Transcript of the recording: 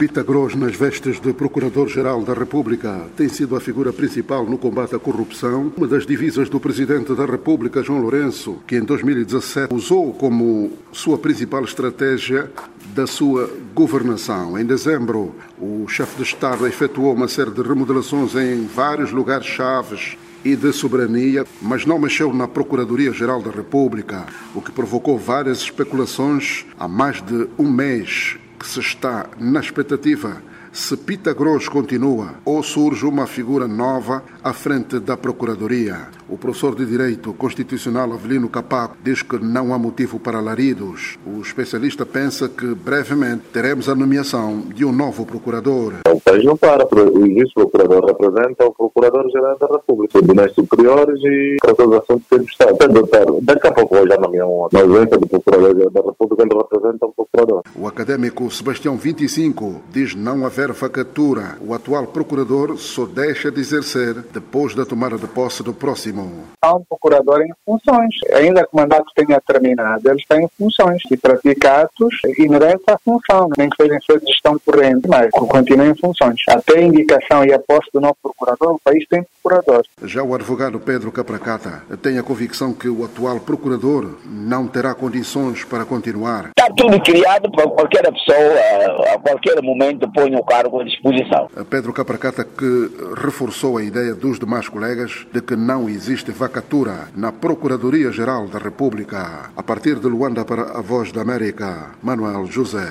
Pita Gros, nas vestes de Procurador-Geral da República, tem sido a figura principal no combate à corrupção, uma das divisas do Presidente da República, João Lourenço, que em 2017 usou como sua principal estratégia da sua governação. Em dezembro, o chefe de Estado efetuou uma série de remodelações em vários lugares chaves e de soberania, mas não mexeu na Procuradoria-Geral da República, o que provocou várias especulações há mais de um mês que se está na expectativa se Pita Gross continua ou surge uma figura nova à frente da Procuradoria. O professor de Direito Constitucional Avelino Capaco diz que não há motivo para alaridos. O especialista pensa que brevemente teremos a nomeação de um novo procurador. O país não para. O vice-procurador representa o Procurador-Geral da República, tribunais superiores e os assuntos que Estado. Daqui a pouco já nomeam na ausência do Procurador-Geral da República, ele representa o Procurador. O académico Sebastião 25 diz não haver vacatura. O atual procurador só deixa de exercer depois da tomada de posse do próximo. Há um procurador em funções. Ainda que o mandato tenha terminado, eles têm funções e pratica atos inerentes à função, nem que seja em sua gestão corrente, mas continua em funções. Até a indicação e a posse do novo procurador, o país tem procurador. Já o advogado Pedro Capracata tem a convicção que o atual procurador não terá condições para continuar. Está tudo criado para qualquer pessoa, a qualquer momento põe o cargo à disposição. Pedro Capracata que reforçou a ideia dos demais colegas de que não existe vacatura na Procuradoria-Geral da República. A partir de Luanda para a Voz da América, Manuel José.